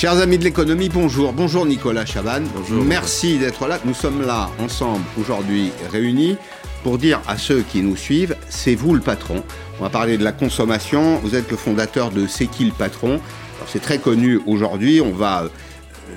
Chers amis de l'économie, bonjour. Bonjour Nicolas Chaban. Bonjour. Merci d'être là. Nous sommes là ensemble aujourd'hui réunis pour dire à ceux qui nous suivent, c'est vous le patron. On va parler de la consommation. Vous êtes le fondateur de C'est qui le patron? C'est très connu aujourd'hui. On va, euh,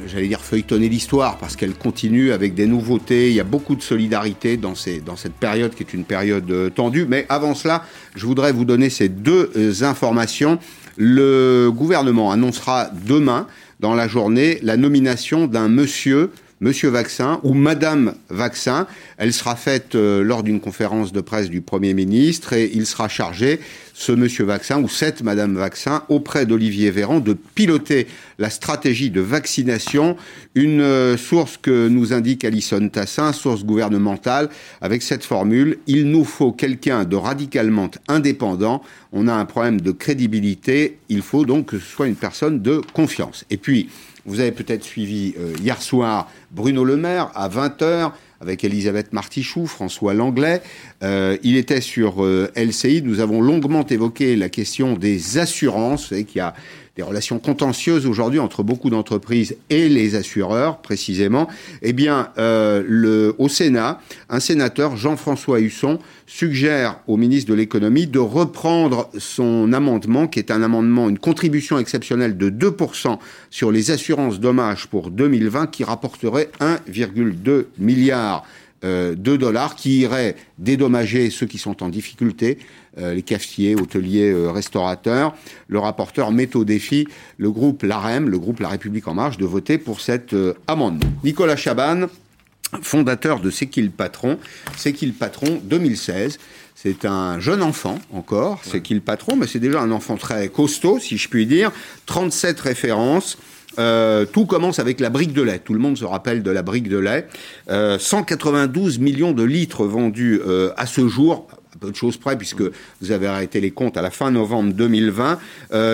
j'allais dire, feuilletonner l'histoire parce qu'elle continue avec des nouveautés. Il y a beaucoup de solidarité dans, ces, dans cette période qui est une période euh, tendue. Mais avant cela, je voudrais vous donner ces deux euh, informations. Le gouvernement annoncera demain dans la journée la nomination d'un monsieur Monsieur Vaccin ou Madame Vaccin. Elle sera faite euh, lors d'une conférence de presse du Premier ministre et il sera chargé, ce Monsieur Vaccin ou cette Madame Vaccin, auprès d'Olivier Véran, de piloter la stratégie de vaccination. Une euh, source que nous indique Alison Tassin, source gouvernementale, avec cette formule il nous faut quelqu'un de radicalement indépendant. On a un problème de crédibilité. Il faut donc que ce soit une personne de confiance. Et puis, vous avez peut-être suivi euh, hier soir Bruno Le Maire à 20h avec Elisabeth Martichoux, François Langlais. Euh, il était sur euh, LCI. Nous avons longuement évoqué la question des assurances. Qu'il y a des relations contentieuses aujourd'hui entre beaucoup d'entreprises et les assureurs, précisément, eh bien, euh, le, au Sénat, un sénateur, Jean-François Husson, suggère au ministre de l'économie de reprendre son amendement, qui est un amendement, une contribution exceptionnelle de 2% sur les assurances dommages pour 2020, qui rapporterait 1,2 milliard euh, de dollars qui iraient dédommager ceux qui sont en difficulté, euh, les cafetiers, hôteliers, euh, restaurateurs. Le rapporteur met au défi le groupe LAREM, le groupe La République En Marche, de voter pour cet amendement. Nicolas Chaban, fondateur de C'est qui le patron C'est qui le patron 2016. C'est un jeune enfant encore, c'est qui le patron, mais c'est déjà un enfant très costaud, si je puis dire. 37 références. Euh, tout commence avec la brique de lait. Tout le monde se rappelle de la brique de lait. Euh, 192 millions de litres vendus euh, à ce jour. Peu de choses près, puisque vous avez arrêté les comptes à la fin novembre 2020.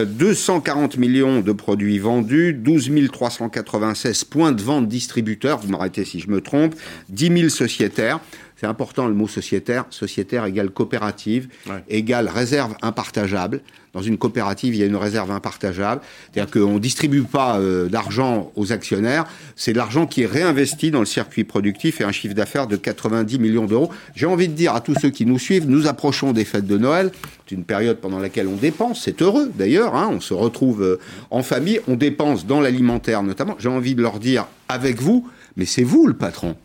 240 euh, millions de produits vendus, 12 396 points de vente distributeurs, vous m'arrêtez si je me trompe, 10 000 sociétaires. C'est important le mot sociétaire. Sociétaire égale coopérative, égale réserve impartageable. Dans une coopérative, il y a une réserve impartageable. C'est-à-dire qu'on ne distribue pas euh, d'argent aux actionnaires. C'est de l'argent qui est réinvesti dans le circuit productif et un chiffre d'affaires de 90 millions d'euros. J'ai envie de dire à tous ceux qui nous suivent, nous approchons des fêtes de Noël. C'est une période pendant laquelle on dépense. C'est heureux d'ailleurs. Hein. on se retrouve euh, en famille. On dépense dans l'alimentaire notamment. J'ai envie de leur dire avec vous, mais c'est vous le patron.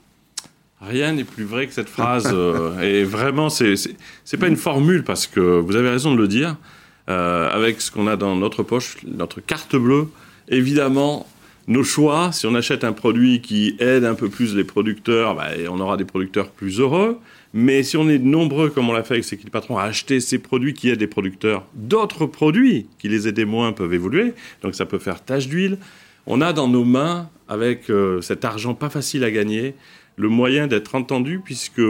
Rien n'est plus vrai que cette phrase. Euh, et vraiment, c'est n'est pas une formule parce que vous avez raison de le dire. Euh, avec ce qu'on a dans notre poche, notre carte bleue, évidemment, nos choix. Si on achète un produit qui aide un peu plus les producteurs, bah, on aura des producteurs plus heureux. Mais si on est nombreux, comme on l'a fait avec ces patrons, à acheter ces produits qui aident les producteurs, d'autres produits qui les aidaient moins peuvent évoluer. Donc ça peut faire tache d'huile. On a dans nos mains, avec euh, cet argent pas facile à gagner, le moyen d'être entendu puisque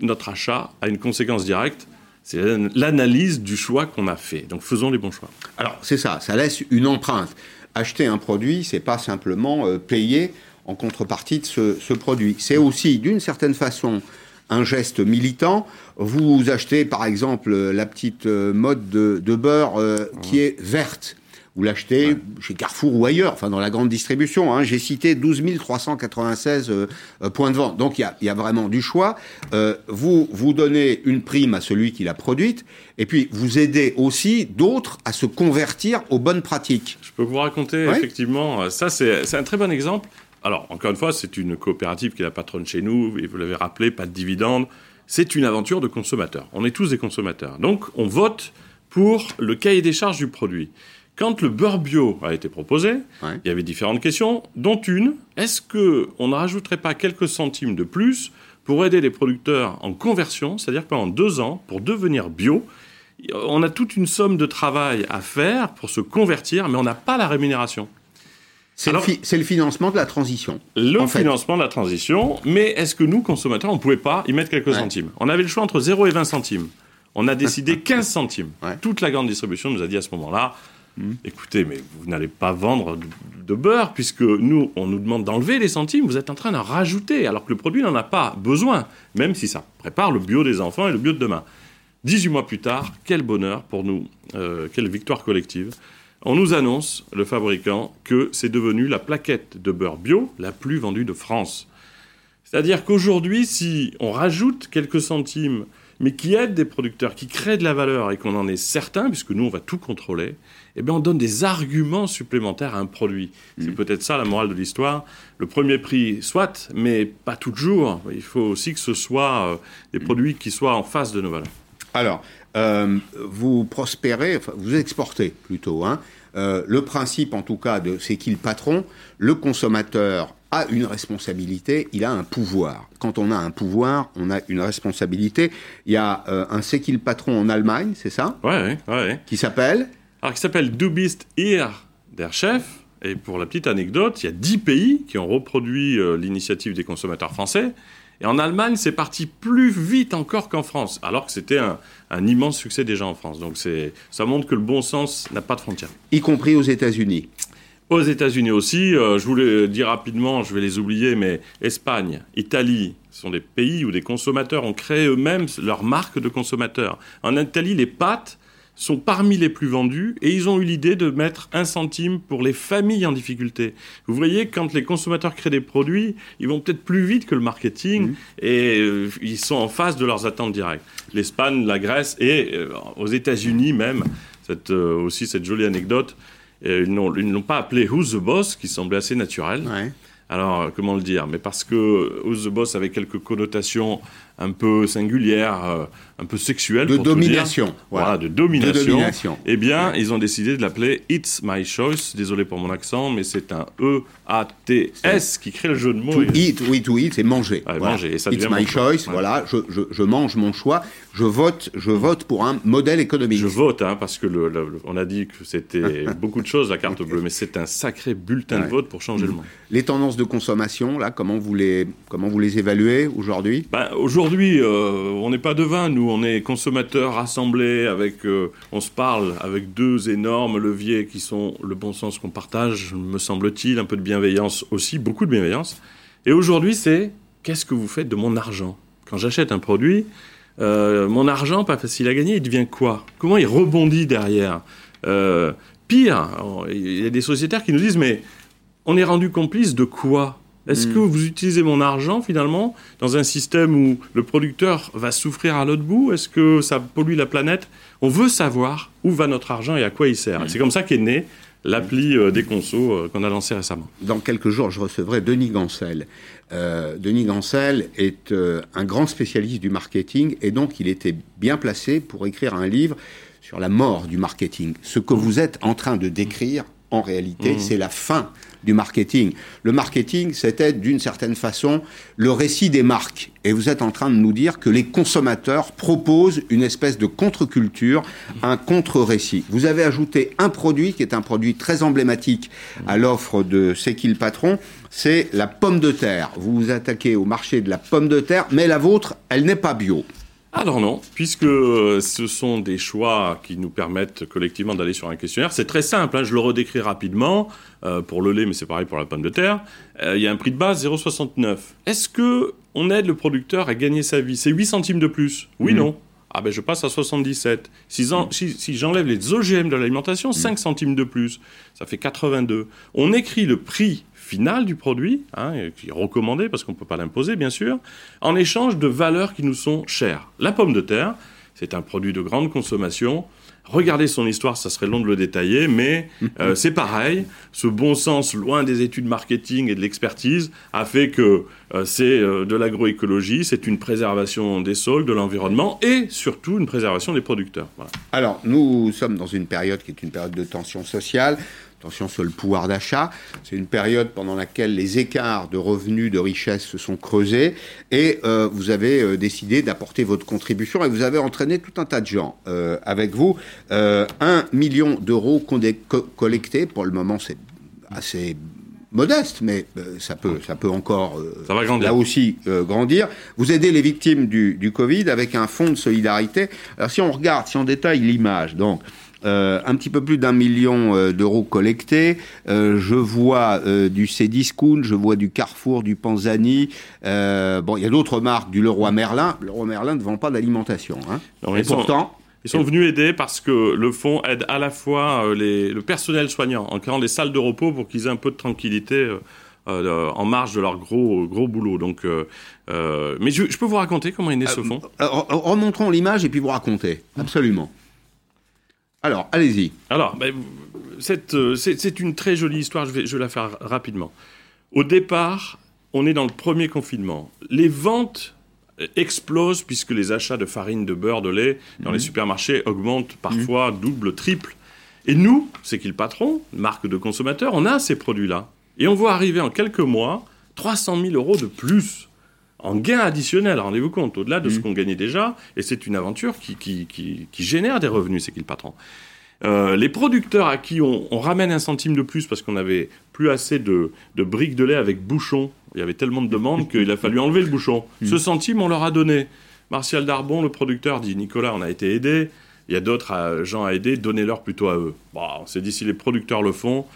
notre achat a une conséquence directe. C'est l'analyse du choix qu'on a fait. Donc faisons les bons choix. Alors c'est ça, ça laisse une empreinte. Acheter un produit, c'est pas simplement euh, payer en contrepartie de ce, produit. C'est aussi, d'une certaine façon, un geste militant. Vous achetez, par exemple, la petite euh, mode de, beurre euh, qui est verte vous l'achetez chez Carrefour ou ailleurs, enfin dans la grande distribution. Hein. J'ai cité 12 396 euh, euh, points de vente. Donc il y a, vraiment du choix. Euh, vous, vous donnez une prime à celui qui l'a produite, et puis vous aidez aussi d'autres à se convertir aux bonnes pratiques. Je peux vous raconter, effectivement, ça c'est un très bon exemple. Alors, encore une fois, c'est une coopérative qui est la patronne chez nous, et vous l'avez rappelé, pas de dividendes. C'est une aventure de consommateurs. On est tous des consommateurs. Donc, on vote pour le cahier des charges du produit. Quand le beurre bio a été proposé, il y avait différentes questions, dont une est-ce qu'on ne rajouterait pas quelques centimes de plus pour aider les producteurs en conversion, c'est-à-dire pendant deux ans, pour devenir bio, on a toute une somme de travail à faire pour se convertir, mais on n'a pas la rémunération. C'est le, financement de la transition. Le financement de la transition, mais est-ce que nous, consommateurs, on ne pouvait pas y mettre quelques centimes? On avait le choix entre 0 et 20 centimes. On a décidé 15 centimes. Toute la grande distribution nous a dit à ce moment-là, Hmm. Écoutez, mais vous n'allez pas vendre de, beurre puisque nous, on nous demande d'enlever les centimes. Vous êtes en train d'en rajouter alors que le produit n'en a pas besoin, même si ça prépare le bio des enfants et le bio de demain. 18 mois plus tard, quel bonheur pour nous, euh, quelle victoire collective. on nous annonce, le fabricant, que c'est devenu la plaquette de beurre bio la plus vendue de France. C'est-à-dire qu'aujourd'hui, si on rajoute quelques centimes, mais qui aide des producteurs, qui créent de la valeur et qu'on en est certain, puisque nous, on va tout contrôler, eh bien, on donne des arguments supplémentaires à un produit. C'est mmh. peut-être ça la morale de l'histoire. Le premier prix, soit, mais pas toujours. Il faut aussi que ce soit euh, des mmh. produits qui soient en face de nos valeurs. Alors, euh, vous prospérez, enfin, vous exportez plutôt. Hein. Euh, le principe, en tout cas, de c'est qui le patron Le consommateur a une responsabilité, il a un pouvoir. Quand on a un pouvoir, on a une responsabilité. Il y a euh, un c'est qui le patron en Allemagne, c'est ça? Ouais, ouais. Qui s'appelle Alors, qui s'appelle Du bist ihr der Chef. Et pour la petite anecdote, il y a dix pays qui ont reproduit l'initiative des consommateurs français. Et en Allemagne, c'est parti plus vite encore qu'en France, alors que c'était un, immense succès déjà en France. Donc ça montre que le bon sens n'a pas de frontières. Y compris aux États-Unis aux États-Unis aussi, euh, je voulais dire rapidement, je vais les oublier, mais Espagne, Italie, ce sont des pays où des consommateurs ont créé eux-mêmes leur marque de consommateurs. En Italie, les pâtes sont parmi les plus vendus et ils ont eu l'idée de mettre un centime pour les familles en difficulté. Vous voyez, quand les consommateurs créent des produits, ils vont peut-être plus vite que le marketing mmh. et euh, ils sont en face de leurs attentes directes. L'Espagne, la Grèce et euh, aux États-Unis même, cette, euh, aussi cette jolie anecdote, ils n'ont pas appelé Who's the Boss, qui semblait assez naturel. Alors, comment le dire? Mais parce que Who's the Boss avait quelques connotations un peu singulière, euh, un peu sexuelle. De domination. Voilà. de domination. Eh bien, ils ont décidé de l'appeler It's My Choice. Désolé pour mon accent, mais c'est un E-A-T-S qui crée le jeu de mots. To eat, oui, to eat, c'est manger. manger ça It's My Choice, voilà, je, je, je, mange mon choix. Je vote, je vote pour un modèle économique. Je vote, hein, parce que le, on a dit que c'était beaucoup de choses, la carte bleue, mais c'est un sacré bulletin de vote pour changer le monde. Les tendances de consommation, là, comment vous les, comment vous les évaluez aujourd'hui? Ben, Aujourd'hui, aujourd'hui, euh, on n'est pas devin, nous, on est consommateurs rassemblés, avec, euh, on se parle avec deux énormes leviers qui sont le bon sens qu'on partage, me semble-t-il, un peu de bienveillance aussi, beaucoup de bienveillance. Et aujourd'hui, c'est qu'est-ce que vous faites de mon argent? Quand j'achète un produit, euh, mon argent, pas facile à gagner, il devient quoi? Comment il rebondit derrière? Pire, il y a des sociétaires qui nous disent, mais on est rendu complice de quoi? Est-ce que hmm. vous utilisez mon argent finalement dans un système où le producteur va souffrir à l'autre bout? Est-ce que ça pollue la planète? On veut savoir où va notre argent et à quoi il sert. Hmm. C'est comme ça qu'est né l'appli euh, des consos euh, qu'on a lancé récemment. Dans quelques jours, je recevrai Denis Gancel. Euh, Denis Gancel est un grand spécialiste du marketing et donc il était bien placé pour écrire un livre sur la mort du marketing. Ce que vous êtes en train de décrire, en réalité, hmm. c'est la fin du marketing. Le marketing, c'était d'une certaine façon le récit des marques. Et vous êtes en train de nous dire que les consommateurs proposent une espèce de contre-culture, un contre-récit. Vous avez ajouté un produit qui est un produit très emblématique à l'offre de C'est qui le patron c'est la pomme de terre. Vous vous attaquez au marché de la pomme de terre, mais la vôtre, elle n'est pas bio. Alors non, puisque euh, ce sont des choix qui nous permettent collectivement d'aller sur un questionnaire. C'est très simple, hein, je le redécris rapidement. Euh, pour le lait, mais c'est pareil pour la pomme de terre. Euh, il y a un prix de base 0,69. Est-ce que on aide le producteur à gagner sa vie? C'est 8 centimes de plus Oui, mhm. non ah ben je passe à 77. Si, si, j'enlève les OGM de l'alimentation, 5 mhm. centimes de plus, ça fait 82. On écrit le prix final du produit, hein, qui est recommandé parce qu'on ne peut pas l'imposer bien sûr, en échange de valeurs qui nous sont chères. La pomme de terre, c'est un produit de grande consommation. Regardez son histoire, ça serait long de le détailler, mais euh, c'est pareil. Ce bon sens, loin des études marketing et de l'expertise, a fait que euh, c'est euh, de l'agroécologie, c'est une préservation des sols, de l'environnement et surtout une préservation des producteurs. Alors, nous sommes dans une période qui est une période de tension sociale. Attention sur le pouvoir d'achat. C'est une période pendant laquelle les écarts de revenus, de richesse se sont creusés et euh, vous avez euh, décidé d'apporter votre contribution et vous avez entraîné tout un tas de gens euh, avec vous. un million d'euros collectés, pour le moment c'est assez modeste, mais ça peut, ça peut encore ça va grandir. là aussi grandir. Vous aidez les victimes du, du, Covid avec un fonds de solidarité. Alors si on regarde, si on détaille l'image, donc euh, un petit peu plus d'un million euh, d'euros collectés. Euh, je vois du Cdiscount, je vois du Carrefour, du Panzani. bon, il y a d'autres marques, du Leroy Merlin. Leroy Merlin ne vend pas d'alimentation. Hein. Et pourtant, Ils sont venus aider parce que le fonds aide à la fois les, le personnel soignant en créant des salles de repos pour qu'ils aient un peu de tranquillité euh, en marge de leur gros, gros boulot. Donc, mais je, peux vous raconter comment est né ce fonds? Remontrons l'image et puis vous racontez. Absolument. Alors, allez-y. Alors, ben, c'est une très jolie histoire, je vais, je vais la faire rapidement. Au départ, on est dans le premier confinement. Les ventes explosent puisque les achats de farine, de beurre, de lait dans les mhm. supermarchés augmentent parfois mhm. double, triple. Et nous, c'est qui le patron, marque de consommateurs, on a ces produits-là. Et on voit arriver en quelques mois 300 000 euros de plus en gains additionnels, rendez-vous compte, au-delà de ce mhm. qu'on gagnait déjà. Et c'est une aventure qui, qui, qui génère des revenus, c'est qui le patron. Euh, les producteurs à qui on, ramène un centime de plus parce qu'on n'avait plus assez de, briques de lait avec bouchon, il y avait tellement de demandes qu'il a fallu enlever le bouchon. Mm. Ce centime, on leur a donné. Martial Darbon, le producteur, dit Nicolas, on a été aidés. Il y a d'autres euh, gens à aider, donnez-leur plutôt à eux. Bon, on s'est dit si les producteurs le font,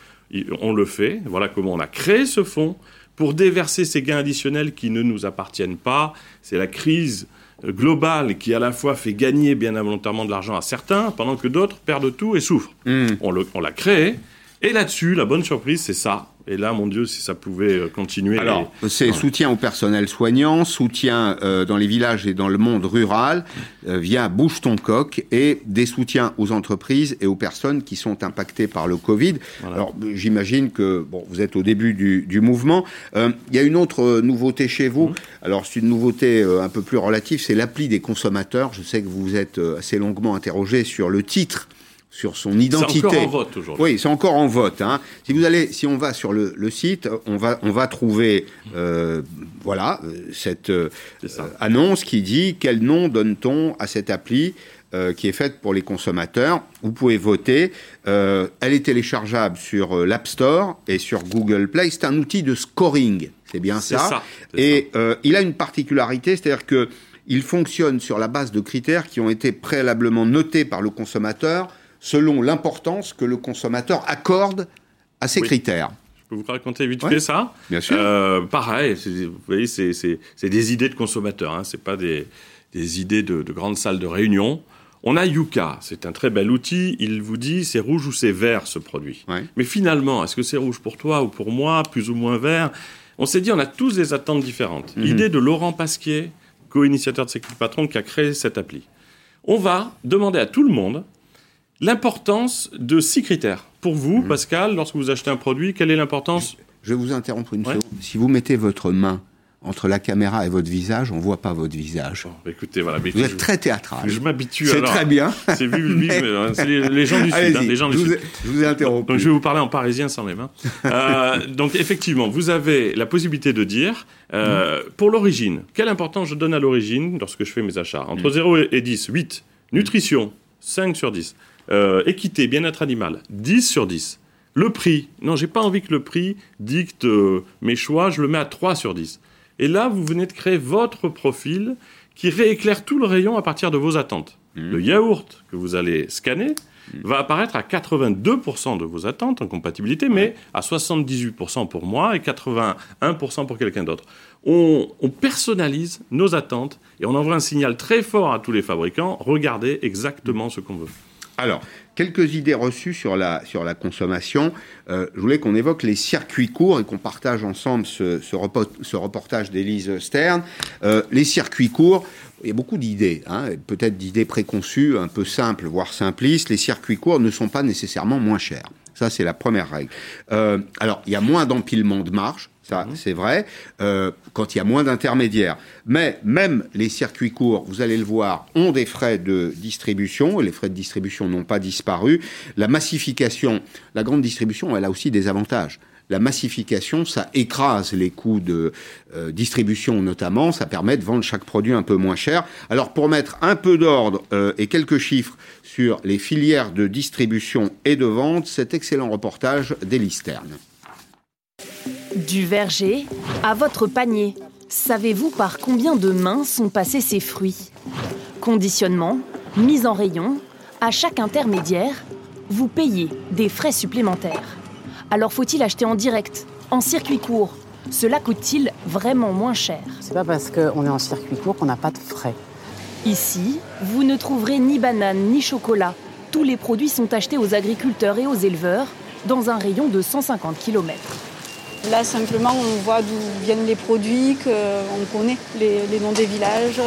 on le fait. Voilà comment on a créé ce fonds pour déverser ces gains additionnels qui ne nous appartiennent pas. C'est la crise global qui à la fois fait gagner bien involontairement de l'argent à certains, pendant que d'autres perdent tout et souffrent. Hmm. On l'a créé, et là-dessus, la bonne surprise, c'est ça. Et là, mon Dieu, si ça pouvait euh, continuer. Alors, c'est soutien au personnel soignant, soutien euh, dans les villages et dans le monde rural euh, via Bouge ton coq et des soutiens aux entreprises et aux personnes qui sont impactées par le Covid. Alors, j'imagine que bon, vous êtes au début du, du mouvement. Il y a une autre nouveauté chez vous. Mmh. Alors, c'est une nouveauté un peu plus relative, c'est l'appli des consommateurs. Je sais que vous vous êtes assez longuement interrogé sur le titre sur son identité. C'est encore en vote aujourd'hui. Oui, c'est encore en vote. Hein. Si vous allez, si on va sur le, site, on va, on va trouver, euh, voilà, cette euh, annonce qui dit quel nom donne-t-on à cette appli. Euh, qui est faite pour les consommateurs? Vous pouvez voter. elle est téléchargeable sur l'App Store et sur Google Play. C'est un outil de scoring. C'est bien ça. ça et il a une particularité, c'est-à-dire que il fonctionne sur la base de critères qui ont été préalablement notés par le consommateur selon l'importance que le consommateur accorde à ces critères. Je peux vous raconter vite fait ça? Bien sûr. Euh, pareil, vous voyez, c'est des idées de consommateurs, hein, c'est pas des, des idées de, de, grandes salles de réunion. On a Yuka, c'est un très bel outil. Il vous dit c'est rouge ou c'est vert ce produit. Mais finalement, est-ce que c'est rouge pour toi ou pour moi, plus ou moins vert? On s'est dit on a tous des attentes différentes. Mhm. Idée de Laurent Pasquier, co-initiateur de Sécurité Patron, qui a créé cette appli. On va demander à tout le monde l'importance de six critères. Pour vous, mhm. Pascal, lorsque vous achetez un produit, quelle est l'importance je, vais vous interrompre une seconde. Si vous mettez votre main entre la caméra et votre visage, on voit pas votre visage. Bah, écoutez, voilà. vous êtes très théâtral. Je m'habitue. C'est très bien. C'est les, gens du Sud. Hein, les gens du je, vous ai, je vous ai interrompu. Donc, je vais vous parler en parisien sans les mains. Euh, donc, effectivement, vous avez la possibilité de dire, euh, mhm. pour l'origine, quelle importance je donne à l'origine lorsque je fais mes achats? Entre 0 mhm. et 10, 8. Nutrition, 5 sur 10. Euh, équité, bien-être animal, 10 sur 10. Le prix, non, j'ai pas envie que le prix dicte euh, mes choix, je le mets à 3 sur 10. Et là, vous venez de créer votre profil qui rééclaire tout le rayon à partir de vos attentes. Mmh. Le yaourt que vous allez scanner mmh. va apparaître à 82% de vos attentes en compatibilité, mais à 78% pour moi et 81% pour quelqu'un d'autre. On, on, personnalise nos attentes et on envoie un signal très fort à tous les fabricants, regardez exactement ce qu'on veut. Alors, quelques idées reçues sur la, sur la consommation. Euh, je voulais qu'on évoque les circuits courts et qu'on partage ensemble ce, ce, reportage d'Élise Stern. Euh, les circuits courts, il y a beaucoup d'idées, hein, peut-être d'idées préconçues, un peu simples, voire simplistes. Les circuits courts ne sont pas nécessairement moins chers. Ça, c'est la première règle. Euh, alors, il y a moins d'empilement de marge, ça, mhm. c'est vrai, euh, quand il y a moins d'intermédiaires. Mais même les circuits courts, vous allez le voir, ont des frais de distribution. Les frais de distribution n'ont pas disparu. La massification, la grande distribution, elle a aussi des avantages la massification, ça écrase les coûts de euh, distribution notamment, ça permet de vendre chaque produit un peu moins cher. Alors pour mettre un peu d'ordre et quelques chiffres sur les filières de distribution et de vente, cet excellent reportage d'Elisterne. Du verger à votre panier, savez-vous par combien de mains sont passés ces fruits? Conditionnement, mise en rayon, à chaque intermédiaire, vous payez des frais supplémentaires. Alors faut-il acheter en direct, en circuit court? Cela coûte-t-il vraiment moins cher? C'est pas parce qu'on est en circuit court qu'on n'a pas de frais. Ici, vous ne trouverez ni bananes ni chocolat. Tous les produits sont achetés aux agriculteurs et aux éleveurs dans un rayon de 150 km. Là, simplement, on voit d'où viennent les produits, qu'on connaît les, les noms des villages.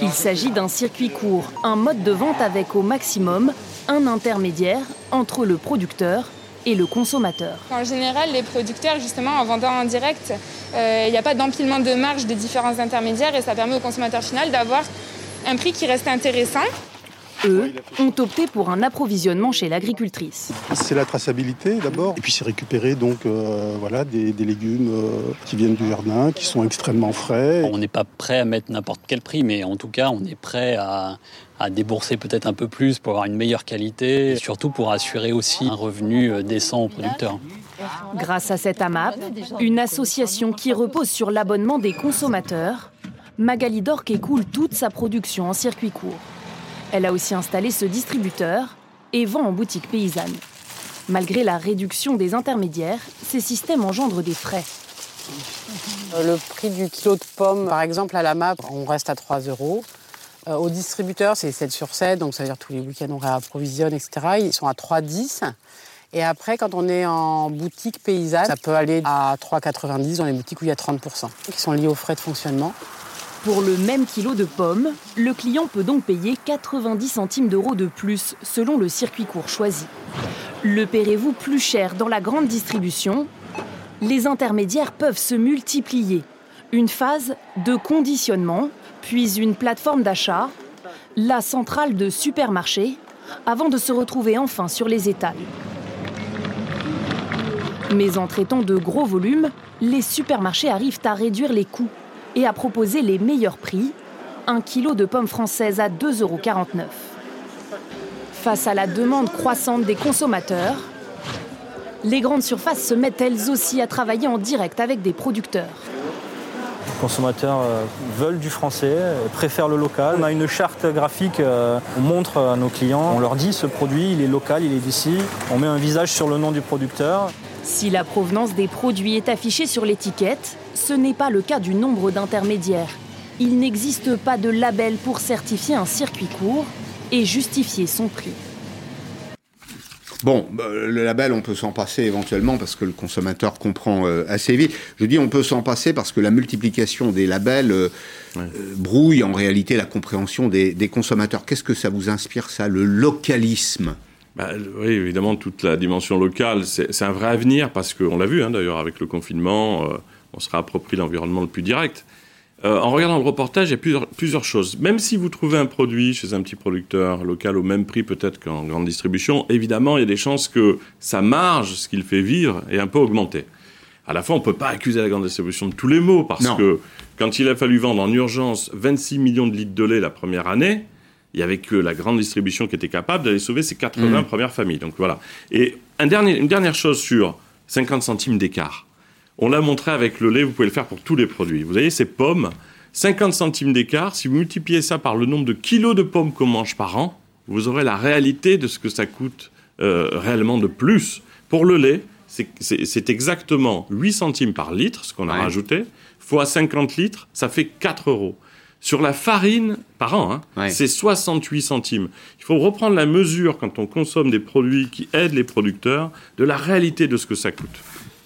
Il s'agit d'un circuit court, un mode de vente avec au maximum un intermédiaire entre le producteur et le consommateur. En général, les producteurs, justement, en vendant en direct, euh, il n'y a pas d'empilement de marge des différents intermédiaires et ça permet au consommateur final d'avoir un prix qui reste intéressant eux, ont opté pour un approvisionnement chez l'agricultrice. C'est la traçabilité d'abord, et puis c'est récupérer donc euh, voilà des, légumes euh, qui viennent du jardin, qui sont extrêmement frais. On n'est pas prêt à mettre n'importe quel prix, mais en tout cas, on est prêt à, à débourser peut-être un peu plus pour avoir une meilleure qualité, et surtout pour assurer aussi un revenu euh, décent aux producteurs. Grâce à cette AMAP, une association qui repose sur l'abonnement des consommateurs, Magali Dorc écoule toute sa production en circuit court. Elle a aussi installé ce distributeur et vend en boutique paysanne. Malgré la réduction des intermédiaires, ces systèmes engendrent des frais. Le prix du kilo de pommes, par exemple, à la MAP, on reste à 3 euros. Euh, au distributeur, c'est 7 sur 7, donc ça veut dire tous les week-ends on réapprovisionne, etc. Ils sont à 3,10. Et après, quand on est en boutique paysanne, ça peut aller à 3,90 dans les boutiques où il y a 30%, qui sont liés aux frais de fonctionnement. Pour le même kilo de pommes, le client peut donc payer 90 centimes d'euros de plus selon le circuit court choisi. Le paierez-vous plus cher dans la grande distribution? Les intermédiaires peuvent se multiplier. Une phase de conditionnement, puis une plateforme d'achat, la centrale de supermarché, avant de se retrouver enfin sur les étals. Mais en traitant de gros volumes, les supermarchés arrivent à réduire les coûts et à proposer les meilleurs prix, un kilo de pommes françaises à 2,49 euros. Face à la demande croissante des consommateurs, les grandes surfaces se mettent elles aussi à travailler en direct avec des producteurs. Les consommateurs euh, veulent du français, préfèrent le local. On a une charte graphique, euh, on montre à nos clients, on leur dit ce produit, il est local, il est d'ici. On met un visage sur le nom du producteur. Si la provenance des produits est affichée sur l'étiquette, ce n'est pas le cas du nombre d'intermédiaires. Il n'existe pas de label pour certifier un circuit court et justifier son prix. Bon, bah, le label, on peut s'en passer éventuellement parce que le consommateur comprend euh, assez vite. Je dis on peut s'en passer parce que la multiplication des labels euh, euh, brouille en réalité la compréhension des consommateurs. Qu'est-ce que ça vous inspire ça, le localisme? Bah, oui, évidemment, toute la dimension locale, c'est un vrai avenir parce qu'on l'a vu hein, d'ailleurs avec le confinement, euh, on se réapproprie l'environnement le plus direct. Euh, en regardant le reportage, il y a plusieurs, plusieurs, choses. Même si vous trouvez un produit chez un petit producteur local au même prix peut-être qu'en grande distribution, évidemment, il y a des chances que sa marge, ce qu'il fait vivre, est un peu augmentée. À la fois, on ne peut pas accuser la grande distribution de tous les maux parce que quand il a fallu vendre en urgence 26 millions de litres de lait la première année, il y avait que la grande distribution qui était capable d'aller sauver ces 80 mm. premières familles. Donc voilà. Et un dernier, une dernière chose sur 50 centimes d'écart. On l'a montré avec le lait, vous pouvez le faire pour tous les produits. Vous voyez ces pommes, 50 centimes d'écart, si vous multipliez ça par le nombre de kilos de pommes qu'on mange par an, vous aurez la réalité de ce que ça coûte euh, réellement de plus. Pour le lait, c'est exactement 8 centimes par litre, ce qu'on a rajouté, fois 50 litres, ça fait 4 euros. Sur la farine, par an, hein, c'est 68 centimes. Il faut reprendre la mesure quand on consomme des produits qui aident les producteurs de la réalité de ce que ça coûte.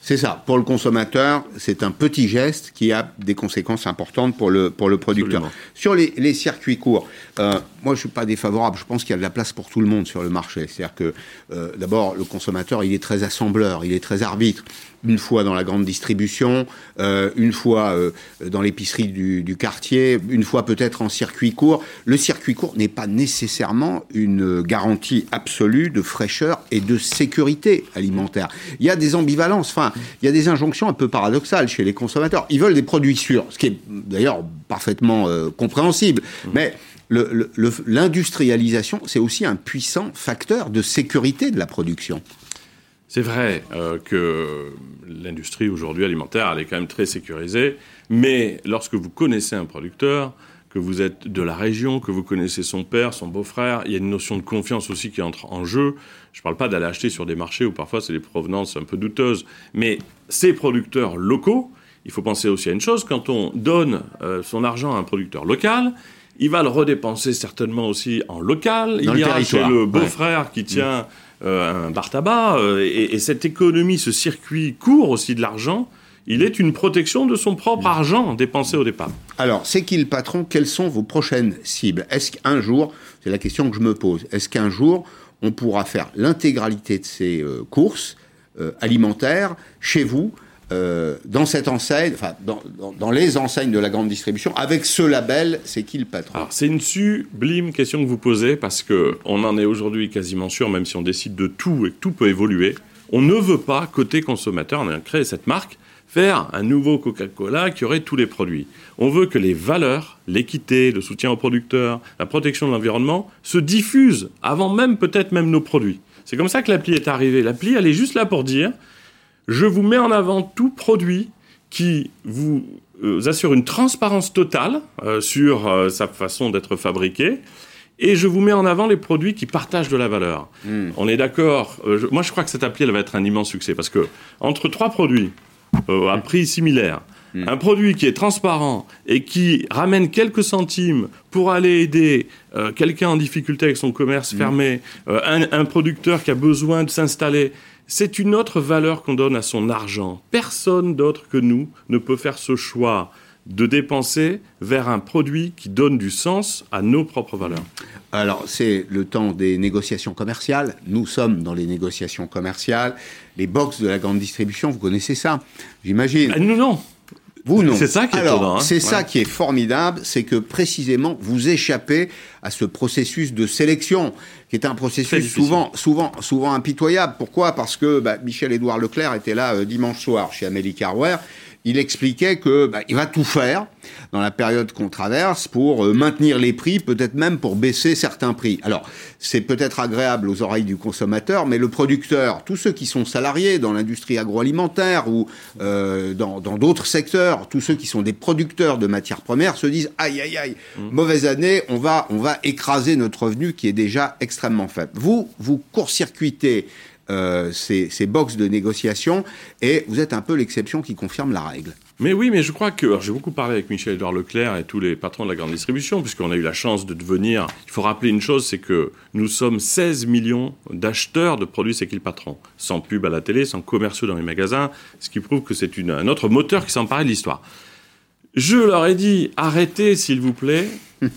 C'est ça. Pour le consommateur, c'est un petit geste qui a des conséquences importantes pour le, pour le producteur. Sur les, circuits courts, euh, moi, je suis pas défavorable. Je pense qu'il y a de la place pour tout le monde sur le marché. C'est-à-dire que, euh, d'abord, le consommateur, il est très assembleur, il est très arbitre. Une fois dans la grande distribution, euh, une fois euh, dans l'épicerie du, du, quartier, une fois peut-être en circuit court. Le circuit court n'est pas nécessairement une garantie absolue de fraîcheur et de sécurité alimentaire. Il y a des ambivalences. Enfin, il y a des injonctions un peu paradoxales chez les consommateurs. Ils veulent des produits sûrs, ce qui est d'ailleurs parfaitement euh, compréhensible. Mmh. Mais l'industrialisation, c'est aussi un puissant facteur de sécurité de la production. C'est vrai euh, que l'industrie aujourd'hui alimentaire, elle est quand même très sécurisée, mais lorsque vous connaissez un producteur, que vous êtes de la région, que vous connaissez son père, son beau-frère, il y a une notion de confiance aussi qui entre en jeu. Je ne parle pas d'aller acheter sur des marchés où parfois c'est des provenances un peu douteuses, mais ces producteurs locaux, il faut penser aussi à une chose, quand on donne euh, son argent à un producteur local, il va le redépenser certainement aussi en local. Dans il le ira chez le beau-frère qui tient euh, un bar tabac. euh, et, et cette économie, ce circuit court aussi de l'argent, il est une protection de son propre argent dépensé au départ. Alors, c'est qui le patron? Quelles sont vos prochaines cibles? Est-ce qu'un jour, c'est la question que je me pose, est-ce qu'un jour, on pourra faire l'intégralité de ces euh, courses euh, alimentaires chez vous? Euh, dans cette enseigne, enfin dans, les enseignes de la grande distribution, avec ce label, c'est qui le patron Alors, c'est une sublime question que vous posez parce que on en est aujourd'hui quasiment sûr, même si on décide de tout et que tout peut évoluer. On ne veut pas, côté consommateur, on a créé cette marque, faire un nouveau Coca-Cola qui aurait tous les produits. On veut que les valeurs, l'équité, le soutien aux producteurs, la protection de l'environnement se diffusent avant même peut-être même nos produits. C'est comme ça que l'appli est arrivée. L'appli, elle est juste là pour dire, je vous mets en avant tout produit qui vous euh, assure une transparence totale euh, sur euh, sa façon d'être fabriqué. Et je vous mets en avant les produits qui partagent de la valeur. Hmm. On est d'accord. euh, moi, je crois que cette appli, elle va être un immense succès parce que entre trois produits euh, à prix similaire, un produit qui est transparent et qui ramène quelques centimes pour aller aider euh, quelqu'un en difficulté avec son commerce fermé, euh, un, un producteur qui a besoin de s'installer, c'est une autre valeur qu'on donne à son argent. Personne d'autre que nous ne peut faire ce choix de dépenser vers un produit qui donne du sens à nos propres valeurs. Alors, c'est le temps des négociations commerciales. Nous sommes dans les négociations commerciales. Les box de la grande distribution, vous connaissez ça, j'imagine. Ah, nous, non. Vous, non. C'est ça qui est hein. C'est ça qui est formidable, c'est que précisément, vous échappez à ce processus de sélection, qui est un processus souvent, souvent, souvent impitoyable. Pourquoi? Parce que bah, Michel-Édouard Leclerc était là euh, dimanche soir chez Amélie Carware. Il expliquait que bah, il va tout faire dans la période qu'on traverse pour euh, maintenir les prix, peut-être même pour baisser certains prix. Alors, c'est peut-être agréable aux oreilles du consommateur, mais le producteur, tous ceux qui sont salariés dans l'industrie agroalimentaire ou euh, dans dans d'autres secteurs, tous ceux qui sont des producteurs de matières premières se disent aïe aïe aïe, mauvaise année, on va on va écraser notre revenu qui est déjà extrêmement faible. Vous vous court-circuitez euh, ces, ces boxes de négociation et vous êtes un peu l'exception qui confirme la règle. Mais oui, mais je crois que j'ai beaucoup parlé avec Michel-Édouard Leclerc et tous les patrons de la grande distribution, puisqu'on a eu la chance de devenir. Il faut rappeler une chose, c'est que nous sommes 16 millions d'acheteurs de produits C'est qui le patron, sans pub à la télé, sans commerciaux dans les magasins, ce qui prouve que c'est un autre moteur qui s'emparait de l'histoire. Je leur ai dit arrêtez, s'il vous plaît,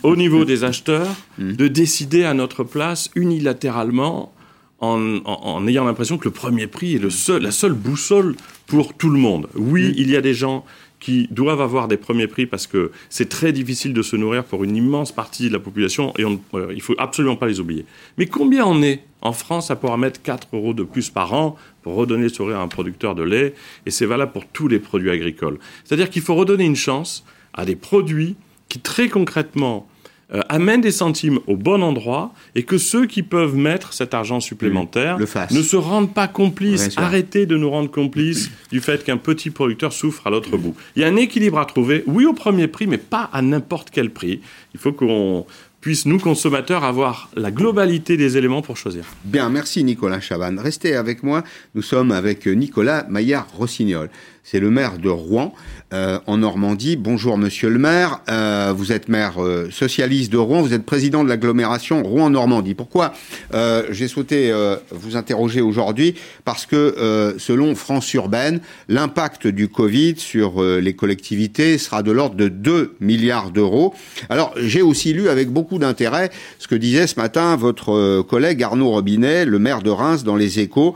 au niveau des acheteurs, de décider à notre place unilatéralement en, en- en ayant l'impression que le premier prix est le seul, la seule boussole pour tout le monde. Oui, il y a des gens qui doivent avoir des premiers prix parce que c'est très difficile de se nourrir pour une immense partie de la population et on, euh, il faut absolument pas les oublier. Mais combien on est en France à pouvoir mettre 4 euros de plus par an pour redonner le sourire à un producteur de lait et c'est valable pour tous les produits agricoles. C'est-à-dire qu'il faut redonner une chance à des produits qui très concrètement euh, amènent des centimes au bon endroit et que ceux qui peuvent mettre cet argent supplémentaire le ne se rendent pas complices. Arrêtez de nous rendre complices du fait qu'un petit producteur souffre à l'autre bout. Il y a un équilibre à trouver, oui au premier prix, mais pas à n'importe quel prix. Il faut qu'on puisse, nous consommateurs, avoir la globalité des éléments pour choisir. Bien, merci Nicolas Chavannes. Restez avec moi. Nous sommes avec Nicolas Maillard-Rossignol. C'est le maire de Rouen, euh, en Normandie. Bonjour, monsieur le maire. Euh, vous êtes maire euh, socialiste de Rouen. Vous êtes président de l'agglomération Rouen-Normandie. Pourquoi euh, j'ai souhaité vous interroger aujourd'hui Parce que, selon France Urbaine, l'impact du Covid sur les collectivités sera de l'ordre de 2 milliards d'euros. Alors, j'ai aussi lu avec beaucoup d'intérêt ce que disait ce matin votre collègue Arnaud Robinet, le maire de Reims, dans les échos.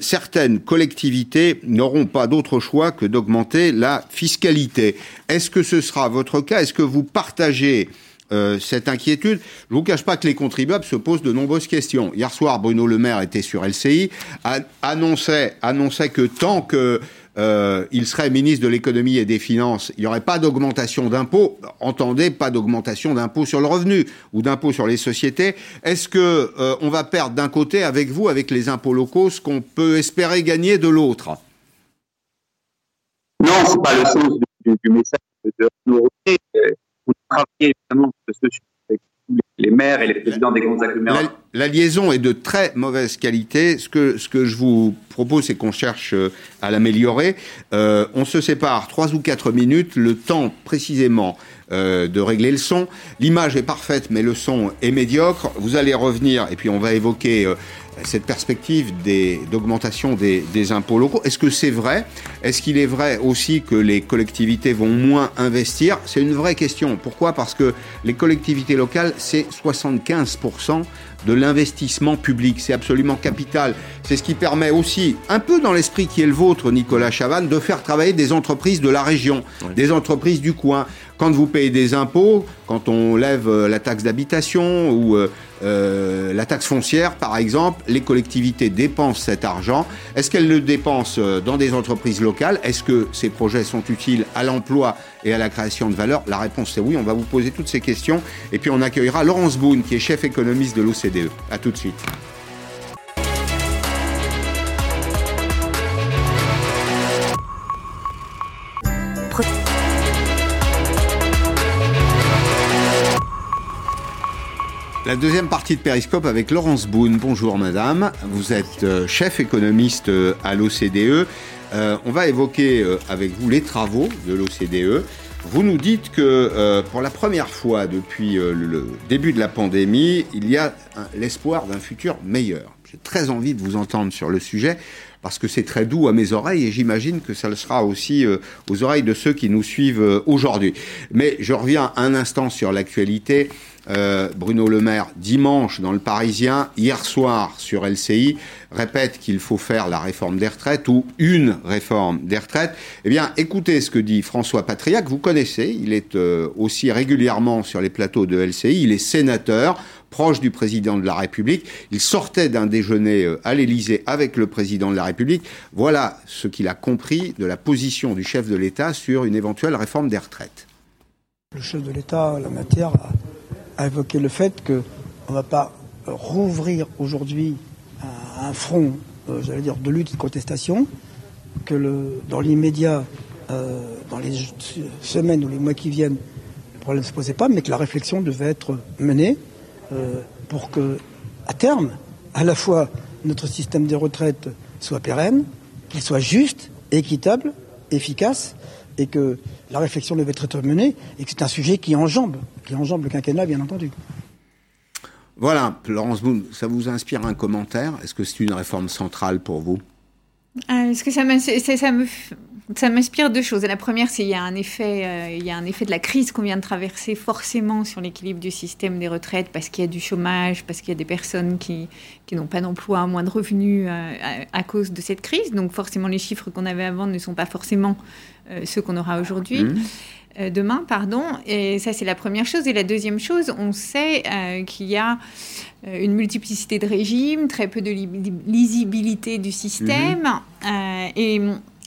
Certaines collectivités n'auront pas d'autre choix que d'augmenter la fiscalité. Est-ce que ce sera votre cas? Est-ce que vous partagez euh, cette inquiétude? Je vous cache pas que les contribuables se posent de nombreuses questions. Hier soir, Bruno Le Maire était sur LCI, annonçait, annonçait que tant que euh, il serait ministre de l'économie et des finances, il n'y aurait pas d'augmentation d'impôts. Entendez, pas d'augmentation d'impôts sur le revenu ou d'impôts sur les sociétés. Est-ce que euh, on va perdre d'un côté avec vous, avec les impôts locaux, ce qu'on peut espérer gagner de l'autre? Non, c'est pas le sens du, du message de nos retraités. Euh, Vous travaillez évidemment sur ce sujet avec les maires et les présidents des grandes agglomérations. La, la liaison est de très mauvaise qualité. Ce que, ce que je vous propose, c'est qu'on cherche à l'améliorer. on se sépare trois ou quatre minutes, le temps précisément de régler le son. L'image est parfaite, mais le son est médiocre. Vous allez revenir et puis on va évoquer cette perspective d'augmentation des, des, impôts locaux. Est-ce que c'est vrai? Est-ce qu'il est vrai aussi que les collectivités vont moins investir? C'est une vraie question. Pourquoi? Parce que les collectivités locales, c'est 75% de l'investissement public. C'est absolument capital. C'est ce qui permet aussi, un peu dans l'esprit qui est le vôtre, Nicolas Chavannes, de faire travailler des entreprises de la région, des entreprises du coin. Quand vous payez des impôts, quand on lève euh, la taxe d'habitation ou euh, euh, la taxe foncière, par exemple, les collectivités dépensent cet argent. Est-ce qu'elles le dépensent dans des entreprises locales? Est-ce que ces projets sont utiles à l'emploi et à la création de valeur? La réponse est oui. On va vous poser toutes ces questions. Et puis on accueillera Laurence Boone, qui est chef économiste de l'OCDE. A tout de suite. La deuxième partie de Périscope avec Laurence Boone. Bonjour madame, vous êtes euh, chef économiste euh, à l'OCDE. Euh, on va évoquer avec vous les travaux de l'OCDE. Vous nous dites que pour la première fois depuis le début de la pandémie, il y a l'espoir d'un futur meilleur. J'ai très envie de vous entendre sur le sujet parce que c'est très doux à mes oreilles et j'imagine que ça le sera aussi aux oreilles de ceux qui nous suivent aujourd'hui. Mais je reviens un instant sur l'actualité. Euh, Bruno Le Maire, dimanche dans le Parisien, hier soir sur LCI, répète qu'il faut faire la réforme des retraites ou une réforme des retraites. Eh bien, écoutez ce que dit François Patria, que vous connaissez. Il est euh, aussi régulièrement sur les plateaux de LCI. Il est sénateur proche du président de la République. Il sortait d'un déjeuner euh, à l'Élysée avec le président de la République. Voilà ce qu'il a compris de la position du chef de l'État sur une éventuelle réforme des retraites. Le chef de l'État, la matière, évoqué le fait qu'on ne va pas rouvrir aujourd'hui un, front, euh, j'allais dire, de lutte et de contestation, que dans l'immédiat, euh, dans les semaines ou les mois qui viennent, le problème ne se posait pas, mais que la réflexion devait être menée euh, pour que, à terme, à la fois notre système des retraites soit pérenne, qu'il soit juste, équitable, efficace, et que la réflexion devait être menée et que c'est un sujet qui enjambe, qui enjambe le quinquennat, bien entendu. Voilà, Laurence Boone, ça vous inspire un commentaire? Est-ce que c'est une réforme centrale pour vous? Euh, Est-ce que ça, ça me ça m'inspire deux choses. La première, c'est qu'il y a un effet, euh, il y a un effet de la crise qu'on vient de traverser forcément sur l'équilibre du système des retraites parce qu'il y a du chômage, parce qu'il y a des personnes qui, qui n'ont pas d'emploi, moins de revenus euh, à, cause de cette crise. Donc forcément, les chiffres qu'on avait avant ne sont pas forcément euh, ceux qu'on aura aujourd'hui. Mmh. demain, pardon. Et ça, c'est la première chose. Et la deuxième chose, on sait qu'il y a une multiplicité de régimes, très peu de lisibilité du système. Mmh. et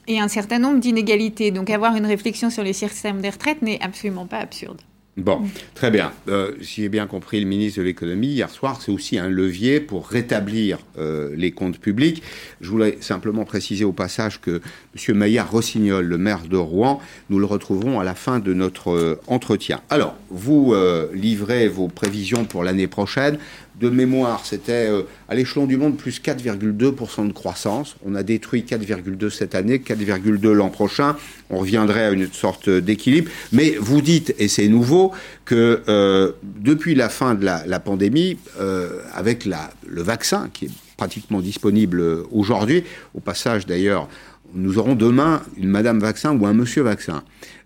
et un certain nombre d'inégalités. Donc avoir une réflexion sur les systèmes des retraites n'est absolument pas absurde. Bon, très bien. Euh, si j'ai bien compris, le ministre de l'économie, hier soir, c'est aussi un levier pour rétablir euh, les comptes publics. Je voulais simplement préciser au passage que M. Maillard Rossignol, le maire de Rouen, nous le retrouverons à la fin de notre euh, entretien. Alors, vous livrez vos prévisions pour l'année prochaine de mémoire, c'était euh, à l'échelon du monde plus 4,2% de croissance. On a détruit 4,2 cette année, 4,2 l'an prochain. On reviendrait à une sorte d'équilibre. Mais vous dites, et c'est nouveau, que euh, depuis la fin de la, pandémie, euh, avec le vaccin qui est pratiquement disponible aujourd'hui, au passage d'ailleurs, nous aurons demain une Madame Vaccin ou un Monsieur Vaccin.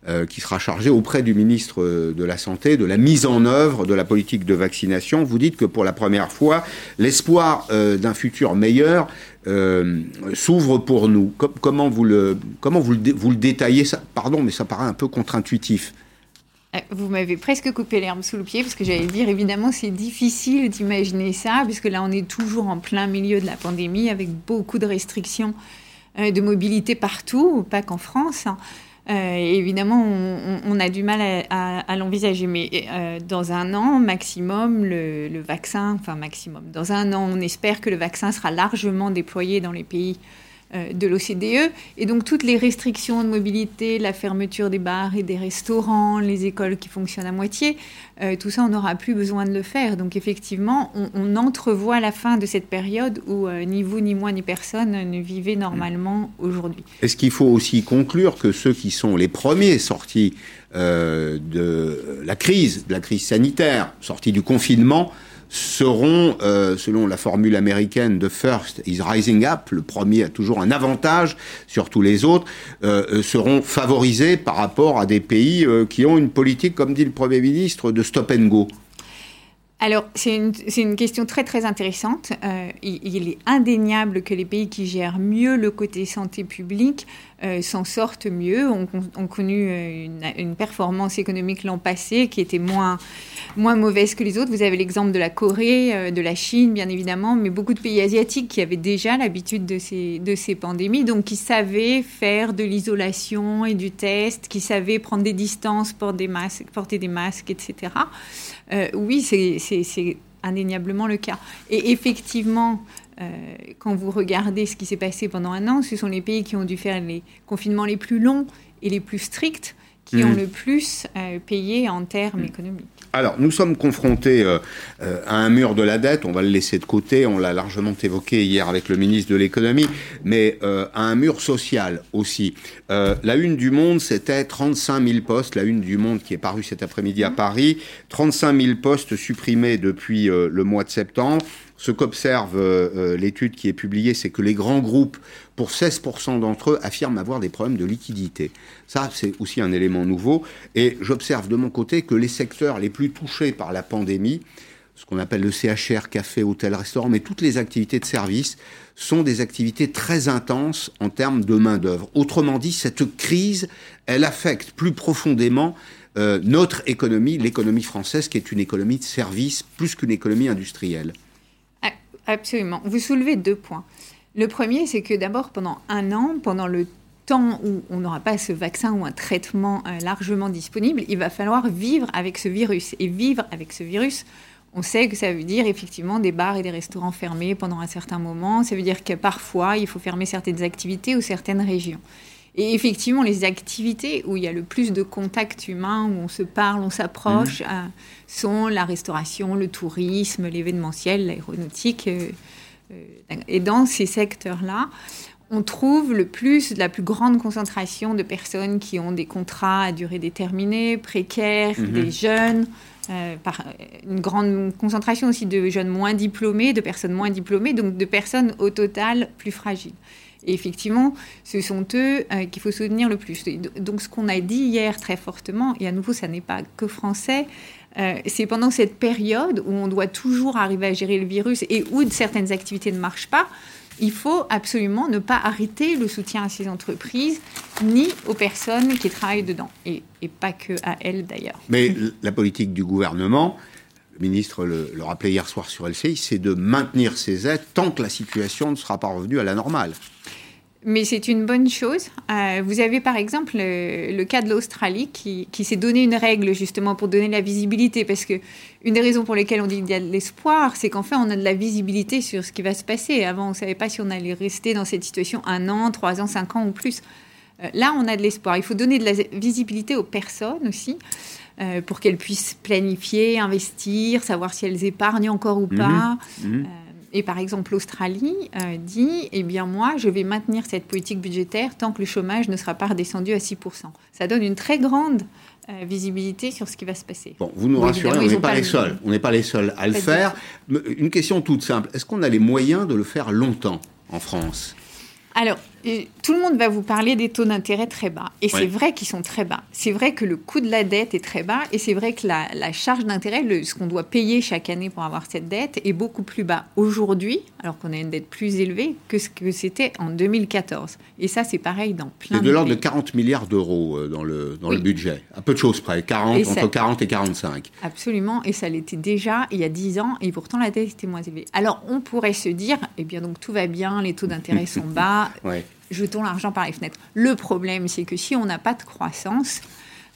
Euh, qui sera chargé auprès du ministre de la Santé de la mise en œuvre de la politique de vaccination. Vous dites que pour la première fois, l'espoir euh, d'un futur meilleur euh, s'ouvre pour nous. comment vous le, comment vous le, vous le détaillez ça, Pardon, mais ça paraît un peu contre-intuitif. Vous m'avez presque coupé l'herbe sous le pied parce que j'allais dire évidemment c'est difficile d'imaginer ça puisque là on est toujours en plein milieu de la pandémie avec beaucoup de restrictions de mobilité partout, pas qu'en France. Hein. Euh, évidemment, on, a du mal à, l'envisager, mais euh, dans un an maximum, le, vaccin, enfin maximum, dans un an, on espère que le vaccin sera largement déployé dans les pays euh, de l'OCDE. Et donc toutes les restrictions de mobilité, la fermeture des bars et des restaurants, les écoles qui fonctionnent à moitié, euh, tout ça, on n'aura plus besoin de le faire. Donc effectivement, on, entrevoit la fin de cette période où euh, ni vous, ni moi, ni personne ne vivait normalement aujourd'hui. Est-ce qu'il faut aussi conclure que ceux qui sont les premiers sortis de la crise, de la crise sanitaire, sortis du confinement, seront, euh, selon la formule américaine de First is Rising Up, le premier a toujours un avantage sur tous les autres, euh, euh, seront favorisés par rapport à des pays qui ont une politique, comme dit le Premier ministre, de stop and go alors, c'est une, question très très intéressante. il, est indéniable que les pays qui gèrent mieux le côté santé publique euh, s'en sortent mieux, ont, connu euh, une, performance économique l'an passé qui était moins, moins mauvaise que les autres. Vous avez l'exemple de la Corée, euh, de la Chine, bien évidemment, mais beaucoup de pays asiatiques qui avaient déjà l'habitude de ces, de ces pandémies, donc qui savaient faire de l'isolation et du test, qui savaient prendre des distances, porter des masques, porter des masques etc. oui, c'est indéniablement le cas. Et effectivement, euh, quand vous regardez ce qui s'est passé pendant un an, ce sont les pays qui ont dû faire les confinements les plus longs et les plus stricts qui ont mmh. le plus euh, payé en termes mmh. économiques. Alors, nous sommes confrontés euh, à un mur de la dette, on va le laisser de côté, on l'a largement évoqué hier avec le ministre de l'économie, mais à un mur social aussi. la une du Monde, c'était 35 000 postes, la une du Monde qui est parue cet après-midi à mmh. Paris, 35 000 postes supprimés depuis le mois de septembre. Ce qu'observe euh, euh, l'étude qui est publiée, c'est que les grands groupes, pour 16% d'entre eux, affirment avoir des problèmes de liquidité. Ça, c'est aussi un élément nouveau. Et j'observe de mon côté que les secteurs les plus touchés par la pandémie, ce qu'on appelle le CHR, café, hôtel, restaurant, mais toutes les activités de service sont des activités très intenses en termes de main-d'œuvre. Autrement dit, cette crise, elle affecte plus profondément euh, notre économie, l'économie française, qui est une économie de service plus qu'une économie industrielle. Absolument. Vous soulevez deux points. Le premier, c'est que d'abord, pendant un an, pendant le temps où on n'aura pas ce vaccin ou un traitement euh, largement disponible, il va falloir vivre avec ce virus. Et vivre avec ce virus, on sait que ça veut dire effectivement des bars et des restaurants fermés pendant un certain moment. Ça veut dire que parfois, il faut fermer certaines activités ou certaines régions. Et effectivement, les activités où il y a le plus de contact humain, où on se parle, on s'approche, mmh. euh, sont la restauration, le tourisme, l'événementiel, l'aéronautique. Euh, euh, et dans ces secteurs-là, on trouve le plus, la plus grande concentration de personnes qui ont des contrats à durée déterminée, précaires, mmh. des jeunes. par une grande concentration aussi de jeunes moins diplômés, de personnes moins diplômées, donc de personnes au total plus fragiles. Et effectivement, ce sont eux euh, qu'il faut soutenir le plus. Donc ce qu'on a dit hier très fortement, et à nouveau, ça n'est pas que français, euh, c'est pendant cette période où on doit toujours arriver à gérer le virus et où certaines activités ne marchent pas, il faut absolument ne pas arrêter le soutien à ces entreprises, ni aux personnes qui travaillent dedans, et, pas que à elles d'ailleurs. Mais la politique du gouvernement, le ministre le, le rappelait hier soir sur LCI, c'est de maintenir ces aides tant que la situation ne sera pas revenue à la normale mais c'est une bonne chose. Euh, vous avez par exemple le, cas de l'Australie qui, s'est donné une règle justement pour donner la visibilité, parce que une des raisons pour lesquelles on dit qu'il y a de l'espoir, c'est qu'en fait on a de la visibilité sur ce qui va se passer. Avant, on ne savait pas si on allait rester dans cette situation un an, trois ans, cinq ans ou plus. Euh, là, on a de l'espoir. Il faut donner de la visibilité aux personnes aussi. Euh, pour qu'elles puissent planifier, investir, savoir si elles épargnent encore ou pas. Mmh. Mmh. Et par exemple, l'Australie euh, dit, eh bien moi, je vais maintenir cette politique budgétaire tant que le chômage ne sera pas redescendu à 6%. Ça donne une très grande euh, visibilité sur ce qui va se passer. Bon, vous nous rassurez, on n'est pas, les seuls. On n'est pas les seuls à le faire. Une question toute simple. Est-ce qu'on a les moyens de le faire longtemps en France? Alors, tout le monde va vous parler des taux d'intérêt très bas. Et c'est vrai qu'ils sont très bas. C'est vrai que le coût de la dette est très bas. Et c'est vrai que la, charge d'intérêt, ce qu'on doit payer chaque année pour avoir cette dette, est beaucoup plus bas aujourd'hui, alors qu'on a une dette plus élevée, que ce que c'était en 2014. Et ça, c'est pareil dans plein de, de l'ordre de 40 milliards d'euros euh, dans, le, dans le budget. À peu de choses près. 40, entre 40 et 45. Absolument. Et ça l'était déjà il y a 10 ans. Et pourtant, la dette était moins élevée. Alors, on pourrait se dire, eh bien, donc tout va bien, les taux d'intérêt sont bas. jetons l'argent par les fenêtres. Le problème, c'est que si on n'a pas de croissance,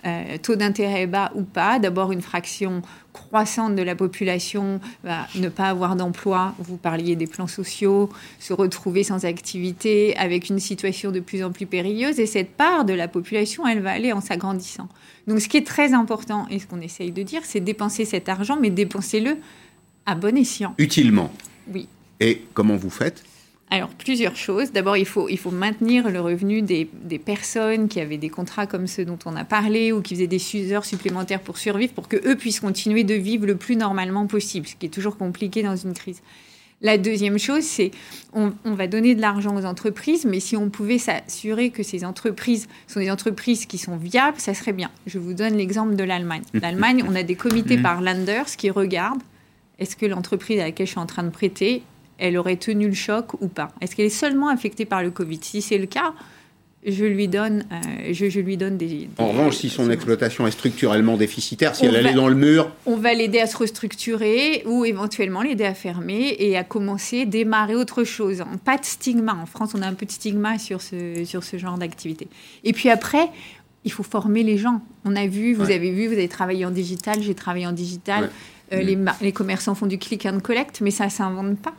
euh, taux d'intérêt bas ou pas. D'abord, une fraction croissante de la population va ne pas avoir d'emploi. Vous parliez des plans sociaux, se retrouver sans activité, avec une situation de plus en plus périlleuse. Et cette part de la population, elle va aller en s'agrandissant. Donc, ce qui est très important, et ce qu'on essaye de dire, c'est dépenser cet argent, mais dépensez-le à bon escient. Utilement. Oui. Et comment vous faites? Alors, plusieurs choses. D'abord, il faut, il faut maintenir le revenu des, des, personnes qui avaient des contrats comme ceux dont on a parlé ou qui faisaient des heures supplémentaires pour survivre, pour qu'eux puissent continuer de vivre le plus normalement possible, ce qui est toujours compliqué dans une crise. La deuxième chose, c'est on, on va donner de l'argent aux entreprises, mais si on pouvait s'assurer que ces entreprises sont des entreprises qui sont viables, ça serait bien. Je vous donne l'exemple de l'Allemagne. L'Allemagne, on a des comités mmh. par Landers qui regardent est-ce que l'entreprise à laquelle je suis en train de prêter elle aurait tenu le choc ou pas Est-ce qu'elle est seulement affectée par le Covid? Si c'est le cas, je lui donne, euh, je, je, lui donne des, des, En revanche, si son exploitation est structurellement déficitaire, si elle allait dans le mur... On va l'aider à se restructurer ou éventuellement l'aider à fermer et à commencer, démarrer autre chose. Pas de stigma. En France, on a un peu de stigma sur ce, sur ce genre d'activité. Et puis après, il faut former les gens. On a vu, vous ouais. avez vu, vous avez travaillé en digital, j'ai travaillé en digital. Ouais. Euh, mmh. les, les commerçants font du click and collect, mais ça ne s'invente pas.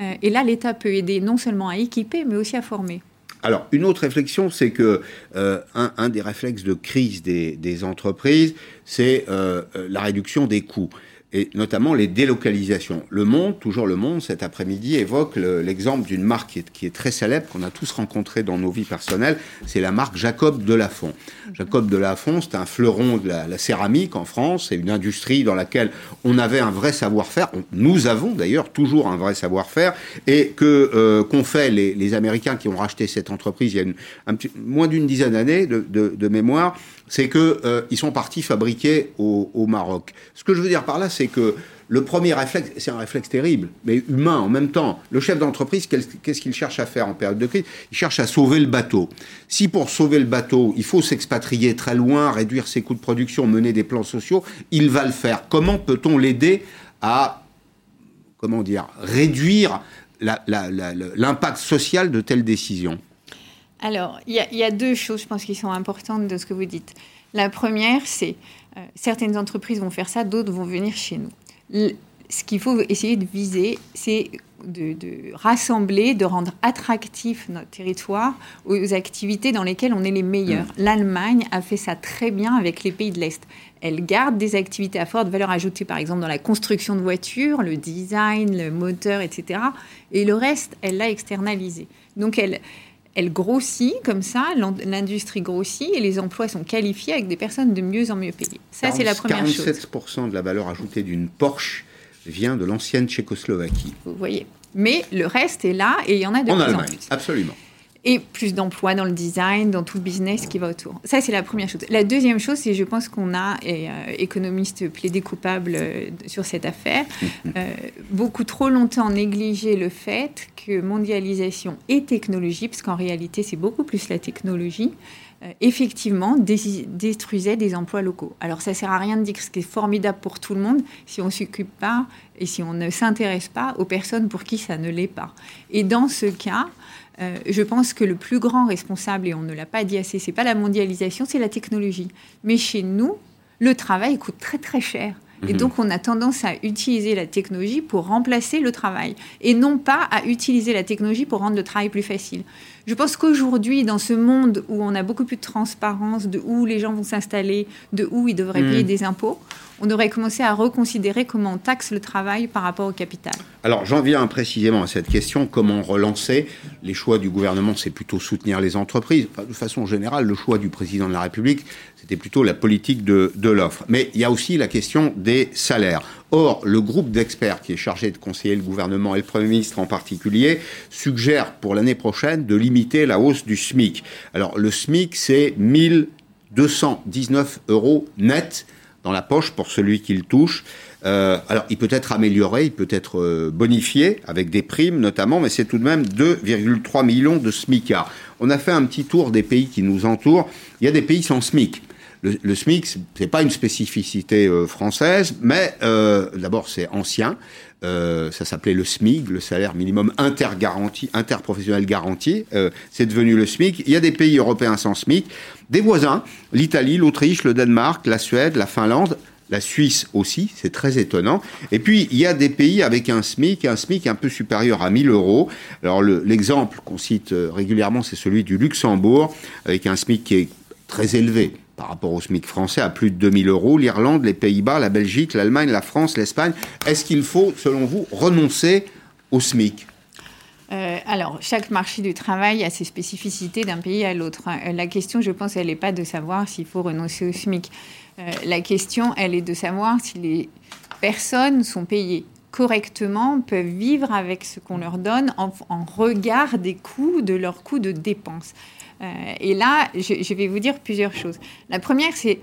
Euh, et là, l'État peut aider non seulement à équiper, mais aussi à former. Alors, une autre réflexion, c'est que euh, un, des réflexes de crise des, entreprises, c'est euh, la réduction des coûts et notamment les délocalisations. Le Monde, toujours Le Monde, cet après-midi, évoque l'exemple le, d'une marque qui est, qui est, très célèbre, qu'on a tous rencontré dans nos vies personnelles, c'est la marque Jacob de Lafont. Jacob de Lafont, c'est un fleuron de la, la, céramique en France, c'est une industrie dans laquelle on avait un vrai savoir-faire, nous avons d'ailleurs toujours un vrai savoir-faire, et que euh, qu'ont fait les, les, Américains qui ont racheté cette entreprise il y a une, un petit, moins d'une dizaine d'années de, de, de mémoire, c'est qu'ils euh, sont partis fabriquer au, au, Maroc. Ce que je veux dire par là, c'est que le premier réflexe, c'est un réflexe terrible, mais humain en même temps. Le chef d'entreprise, qu'est-ce qu'il cherche à faire en période de crise? Il cherche à sauver le bateau. Si pour sauver le bateau, il faut s'expatrier très loin, réduire ses coûts de production, mener des plans sociaux, il va le faire. Comment peut-on l'aider à, comment dire, réduire l'impact social de telles décisions? Alors, il y, a deux choses, je pense, qui sont importantes de ce que vous dites. La première, c'est euh, certaines entreprises vont faire ça, d'autres vont venir chez nous. Ce qu'il faut essayer de viser, c'est de, de, rassembler, de rendre attractif notre territoire aux activités dans lesquelles on est les meilleurs. Mmh. L'Allemagne a fait ça très bien avec les pays de l'Est. Elle garde des activités à forte valeur ajoutée, par exemple dans la construction de voitures, le design, le moteur, etc. Et le reste, elle l'a externalisé. Donc elle, elle grossit comme ça, l'industrie grossit et les emplois sont qualifiés avec des personnes de mieux en mieux payées. Ça, c'est la première 47 chose. 47% de la valeur ajoutée d'une Porsche vient de l'ancienne Tchécoslovaquie. Vous voyez. Mais le reste est là et il y en a de en plus Allemagne, en plus. Absolument. Et plus d'emplois dans le design, dans tout le business qui va autour. Ça, c'est la première chose. La deuxième chose, c'est je pense qu'on a, et, euh, économistes plaidés coupables euh, sur cette affaire, euh, beaucoup trop longtemps négligé le fait que mondialisation et technologie, parce qu'en réalité, c'est beaucoup plus la technologie, euh, effectivement détruisait des emplois locaux. Alors ça sert à rien de dire que ce qui est formidable pour tout le monde si on s'occupe pas et si on ne s'intéresse pas aux personnes pour qui ça ne l'est pas. Et dans ce cas, euh, je pense que le plus grand responsable, et on ne l'a pas dit assez, c'est pas la mondialisation, c'est la technologie. Mais chez nous, le travail coûte très très cher. Et Mhm. donc, on a tendance à utiliser la technologie pour remplacer le travail et non pas à utiliser la technologie pour rendre le travail plus facile. Je pense qu'aujourd'hui, dans ce monde où on a beaucoup plus de transparence de où les gens vont s'installer, de où ils devraient Mhm. payer des impôts, on devrait commencer à reconsidérer comment on taxe le travail par rapport au capital. Alors j'en viens précisément à cette question, comment relancer Les choix du gouvernement, c'est plutôt soutenir les entreprises. Enfin, de façon générale, le choix du président de la République, c'était plutôt la politique de, de l'offre. Mais il y a aussi la question des salaires. Or, le groupe d'experts qui est chargé de conseiller le gouvernement et le Premier ministre en particulier suggère pour l'année prochaine de limiter la hausse du SMIC. Alors le SMIC, c'est 1219 euros net dans la poche pour celui qui le touche. Euh, alors, il peut être amélioré, il peut être euh, bonifié avec des primes notamment, mais c'est tout de même 2,3 millions de SMICards. On a fait un petit tour des pays qui nous entourent. Il y a des pays sans SMIC. Le, SMIC, c'est pas une spécificité française, mais d'abord c'est ancien. ça s'appelait le SMIG, le salaire minimum intergaranti, interprofessionnel garanti. c'est devenu le SMIC. Il y a des pays européens sans SMIC. Des voisins, l'Italie, l'Autriche, le Danemark, la Suède, la Finlande la Suisse aussi, c'est très étonnant. Et puis, il y a des pays avec un SMIC, un SMIC un peu supérieur à 1000 euros. Alors, l'exemple qu'on cite euh, régulièrement, c'est celui du Luxembourg, avec un SMIC qui est très élevé par rapport au SMIC français, à plus de 2000 euros. L'Irlande, les Pays-Bas, la Belgique, l'Allemagne, la France, l'Espagne. Est-ce qu'il faut, selon vous, renoncer au SMIC? Euh, alors, chaque marché du travail a ses spécificités d'un pays à l'autre. Euh, la question, je pense, elle n'est pas de savoir s'il faut renoncer au SMIC. Euh, la question, elle est de savoir si les personnes sont payées correctement, peuvent vivre avec ce qu'on leur donne en, regard des coûts, de leurs coûts de dépenses. Euh, et là, je, vais vous dire plusieurs choses. La première, c'est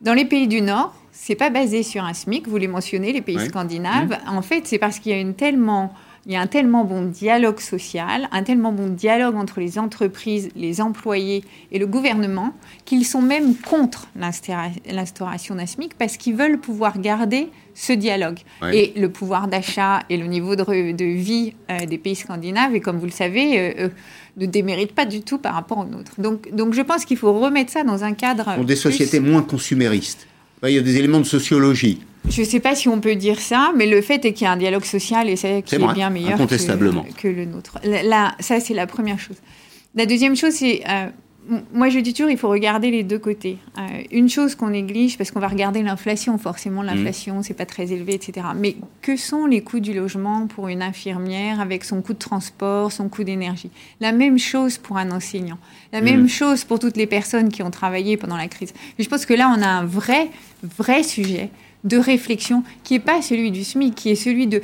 dans les pays du Nord, c'est pas basé sur un SMIC. Vous les mentionnez, les pays scandinaves. Mmh. En fait, c'est parce qu'il y a une tellement il y a un tellement bon dialogue social, un tellement bon dialogue entre les entreprises, les employés et le gouvernement qu'ils sont même contre l'instauration d'un SMIC parce qu'ils veulent pouvoir garder ce dialogue. Et le pouvoir d'achat et le niveau de, de vie euh, des pays scandinaves, et comme vous le savez, euh, euh, ne déméritent pas du tout par rapport aux nôtres. Donc, donc je pense qu'il faut remettre ça dans un cadre... Pour des sociétés moins consuméristes. Il y a des éléments de sociologie. Je ne sais pas si on peut dire ça, mais le fait est qu'il y a un dialogue social et c'est qui est, bien meilleur que, le nôtre. Là, ça, c'est la première chose. La deuxième chose, c'est, euh, moi je dis toujours, il faut regarder les deux côtés. Euh, une chose qu'on néglige, parce qu'on va regarder l'inflation, forcément l'inflation, mmh. c'est pas très élevé, etc. Mais que sont les coûts du logement pour une infirmière avec son coût de transport, son coût d'énergie? La même chose pour un enseignant. La mmh. même chose pour toutes les personnes qui ont travaillé pendant la crise. je pense que là, on a un vrai, vrai sujet de réflexion qui n'est pas celui du SMIC, qui est celui de,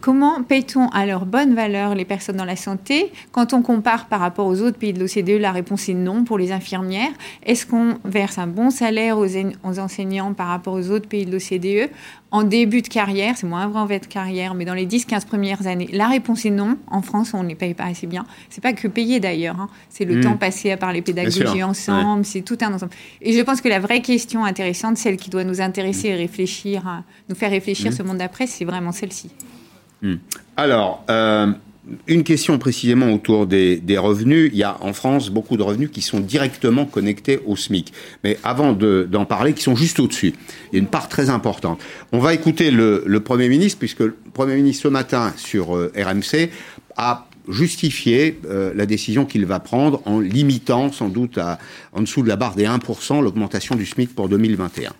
comment paye-t-on à leur bonne valeur les personnes dans la santé Quand on compare par rapport aux autres pays de l'OCDE, la réponse est non pour les infirmières. Est-ce qu'on verse un bon salaire aux, aux enseignants par rapport aux autres pays de l'OCDE en début de carrière, c'est moins vrai en de carrière, mais dans les 10-15 premières années, la réponse est non. En France, on ne les paye pas assez bien. C'est pas que payer d'ailleurs, hein. c'est le hmm. temps passé à parler pédagogie ensemble, c'est tout un ensemble. Et je pense que la vraie question intéressante, celle qui doit nous intéresser et réfléchir, nous faire réfléchir hmm. ce monde d'après, c'est vraiment celle-ci. Hmm. Alors, euh, une question précisément autour des, revenus. Il y a en France beaucoup de revenus qui sont directement connectés au SMIC. Mais avant d'en parler, qui sont juste au-dessus. Il y a une part très importante. On va écouter le, Premier ministre, puisque le Premier ministre ce matin sur euh, RMC a justifié euh, la décision qu'il va prendre en limitant sans doute à, en dessous de la barre des 1% l'augmentation du SMIC pour 2021.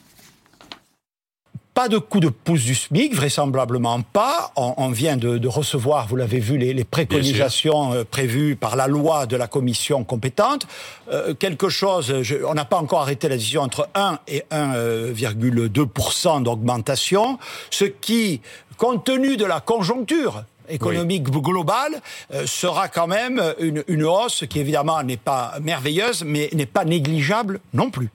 Pas de coup de pouce du SMIC, vraisemblablement pas. On, vient de, recevoir, vous l'avez vu, les, préconisations euh, prévues par la loi de la commission compétente. Euh, quelque chose, on n'a pas encore arrêté la décision entre 1 et 1,2% d'augmentation, ce qui, compte tenu de la conjoncture, économique globale euh, sera quand même une, une hausse qui évidemment n'est pas merveilleuse, mais n'est pas négligeable non plus.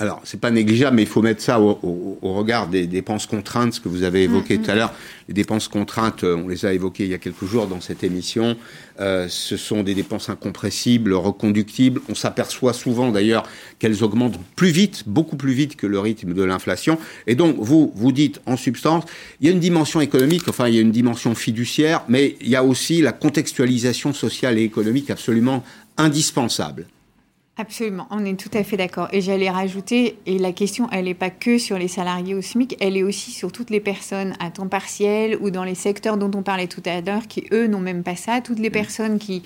Alors, c'est pas négligeable, mais il faut mettre ça au, regard des dépenses contraintes, ce que vous avez évoqué mm-hmm. tout à l'heure. Les dépenses contraintes, euh, on les a évoquées il y a quelques jours dans cette émission. Euh, ce sont des dépenses incompressibles, reconductibles. On s'aperçoit souvent d'ailleurs qu'elles augmentent plus vite, beaucoup plus vite que le rythme de l'inflation. Et donc, vous, vous dites en substance, il y a une dimension économique, enfin, il y a une dimension fiduciaire, mais il y a aussi la contextualisation sociale et économique absolument indispensable. Absolument, on est tout à fait d'accord. Et j'allais rajouter, et la question, elle n'est pas que sur les salariés au SMIC, elle est aussi sur toutes les personnes à temps partiel ou dans les secteurs dont on parlait tout à l'heure, qui eux n'ont même pas ça. Toutes les personnes qui,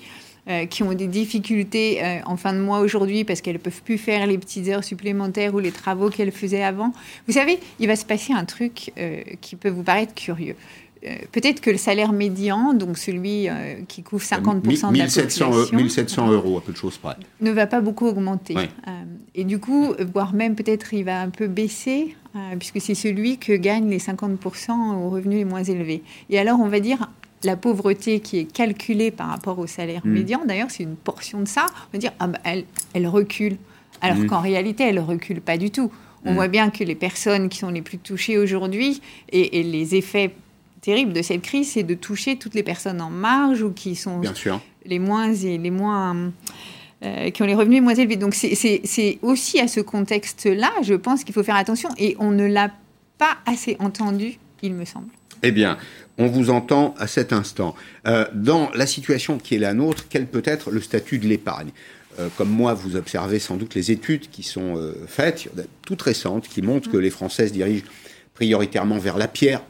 euh, qui ont des difficultés euh, en fin de mois aujourd'hui parce qu'elles ne peuvent plus faire les petites heures supplémentaires ou les travaux qu'elles faisaient avant. Vous savez, il va se passer un truc euh, qui peut vous paraître curieux. Euh, peut-être que le salaire médian, donc celui euh, qui couvre 50% de la population, 1700 euros, à peu de choses près, ne va pas beaucoup augmenter. Euh, et du coup, voire même peut-être il va un peu baisser, puisque c'est celui que gagnent les 50% aux revenus les moins élevés. Et alors, on va dire, la pauvreté qui est calculée par rapport au salaire hmm. médian, d'ailleurs, c'est une portion de ça, on va dire, ah bah, elle, elle recule. Alors hmm. qu'en réalité, elle ne recule pas du tout. On hmm. voit bien que les personnes qui sont les plus touchées aujourd'hui et, et les effets terrible de cette crise, c'est de toucher toutes les personnes en marge ou qui sont les moins les moins qui ont les revenus moins élevés. Donc c'est aussi à ce contexte-là, je pense qu'il faut faire attention et on ne l'a pas assez entendu, il me semble. Eh bien, on vous entend à cet instant. Euh, dans la situation qui est la nôtre, quel peut être le statut de l'épargne? Euh, comme moi, vous observez sans doute les études qui sont euh, faites, toutes récentes, qui montrent que les Français se dirigent prioritairement vers la pierre.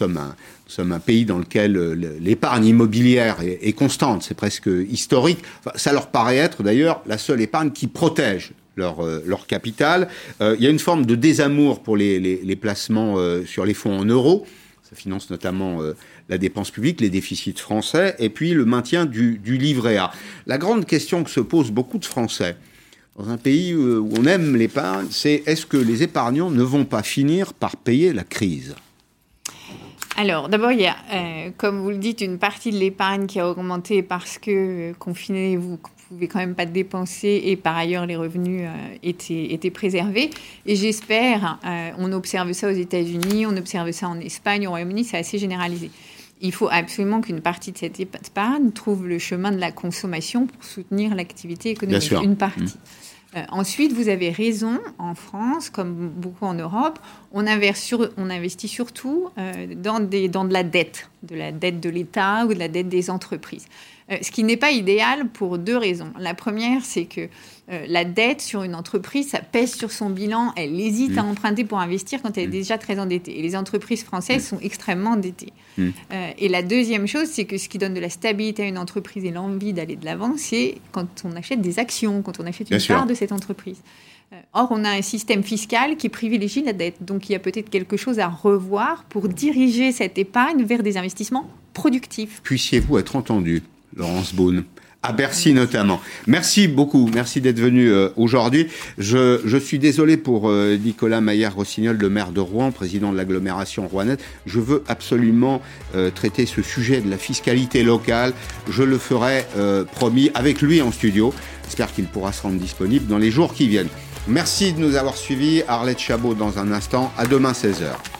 Nous, sommes un, pays dans lequel l'épargne immobilière est, constante, c'est presque historique. ça leur paraît être d'ailleurs la seule épargne qui protège leur, leur capital. il y a une forme de désamour pour les, placements sur les fonds en euros. Ça finance notamment euh, la dépense publique, les déficits français, et puis le maintien du, livret A. La grande question que se posent beaucoup de Français dans un pays euh, où on aime l'épargne, c'est est-ce que les épargnants ne vont pas finir par payer la crise? Alors, d'abord, il y a, euh, comme vous le dites, une partie de l'épargne qui a augmenté parce que, confiné, vous pouvez quand même pas dépenser et par ailleurs les revenus euh, étaient, étaient préservés. Et j'espère, euh, on observe ça aux États-Unis, on observe ça en Espagne, au Royaume-Uni, c'est assez généralisé. Il faut absolument qu'une partie de cette épargne trouve le chemin de la consommation pour soutenir l'activité économique. Une partie. Mmh. Euh, ensuite, vous avez raison, en France, comme beaucoup en Europe, on, investit surtout dans, des, dans de la dette, de la dette de l'État ou de la dette des entreprises. Euh, ce qui n'est pas idéal pour deux raisons. La première, c'est que euh, la dette sur une entreprise, ça pèse sur son bilan, elle hésite à mmh. emprunter pour investir quand elle est mmh. déjà très endettée. Et les entreprises françaises mmh. sont extrêmement endettées. Euh, et la deuxième chose, c'est que ce qui donne de la stabilité à une entreprise et l'envie d'aller de l'avant, c'est quand on achète des actions, quand on achète une part de cette entreprise. Or, on a un système fiscal qui privilégie la dette. Donc, il y a peut-être quelque chose à revoir pour diriger cette épargne vers des investissements productifs. Puissiez-vous être entendu Laurence Boone à Bercy notamment. Merci beaucoup, merci d'être venu euh, aujourd'hui. Je, je, suis désolé pour euh, Nicolas Maillard-Rossignol, le maire de Rouen, président de l'agglomération rouennaise. Je veux absolument euh, traiter ce sujet de la fiscalité locale. Je le ferai promis avec lui en studio. J'espère qu'il pourra se rendre disponible dans les jours qui viennent. Merci de nous avoir suivis. Arlette Chabot dans un instant. À demain 16h.